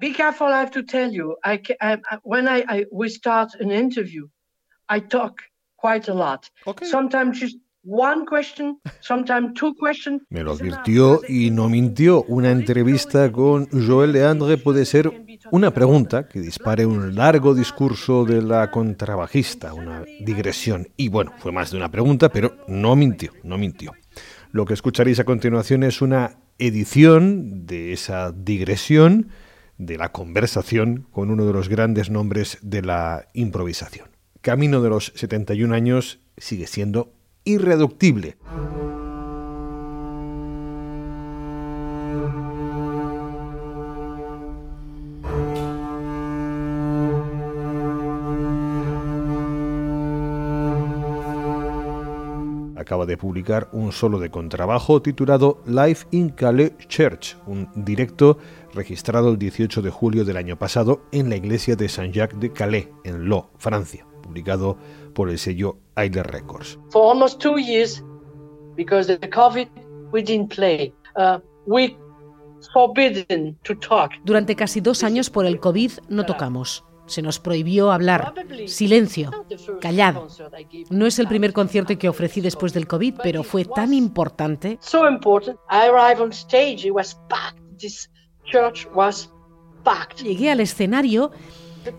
Be careful, I have to tell you. I, I, when I, I, we start an interview, I talk quite a lot. Okay. Sometimes just one question, sometimes two questions. Me lo advirtió y no mintió. Una entrevista con Joel Leandre puede ser una pregunta que dispare un largo discurso de la contrabajista, una digresión. Y bueno, fue más de una pregunta, pero no mintió, no mintió. Lo que escucharéis a continuación es una edición de esa digresión, de la conversación con uno de los grandes nombres de la improvisación. Camino de los 71 años sigue siendo irreductible. Acaba de publicar un solo de contrabajo titulado Live in Calais Church, un directo registrado el 18 de julio del año pasado en la iglesia de Saint-Jacques de Calais, en Lo, Francia, publicado por el sello Ailer Records. For almost two years, because of the COVID, we didn't play. Uh, we forbidden to talk. Durante casi dos años por el COVID no tocamos. Se nos prohibió hablar. Silencio. Callado. No es el primer concierto que ofrecí después del COVID, pero fue tan importante. Llegué al escenario.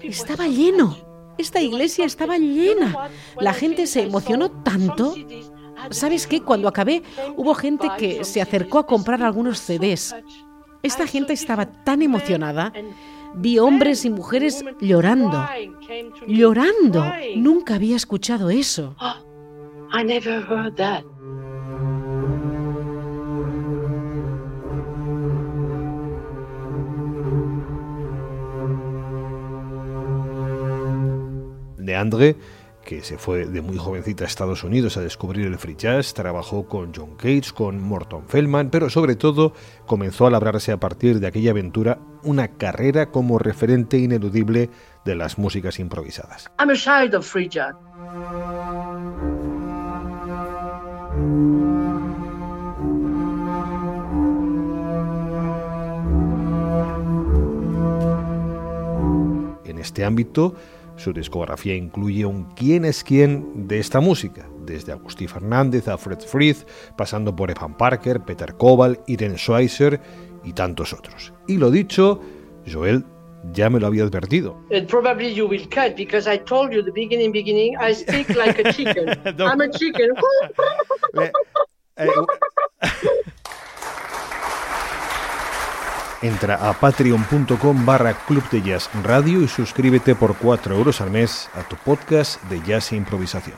Estaba lleno. Esta iglesia estaba llena. La gente se emocionó tanto. ¿Sabes qué? Cuando acabé, hubo gente que se acercó a comprar algunos CDs. Esta gente estaba tan emocionada vi hombres y mujeres llorando. Llorando. Nunca había escuchado eso. que se fue de muy jovencita a Estados Unidos a descubrir el free jazz, trabajó con John Cage, con Morton Feldman, pero sobre todo comenzó a labrarse a partir de aquella aventura una carrera como referente ineludible de las músicas improvisadas. En este ámbito, su discografía incluye un quién es quién de esta música, desde Agustín Fernández a Fred Frith, pasando por Evan Parker, Peter Koval, Irene Schweitzer y tantos otros. Y lo dicho, Joel ya me lo había advertido. probably you will cut because I told you the beginning beginning I speak like a chicken. I'm a chicken. Entra a patreon.com barra Club de Jazz Radio y suscríbete por 4 euros al mes a tu podcast de jazz e improvisación.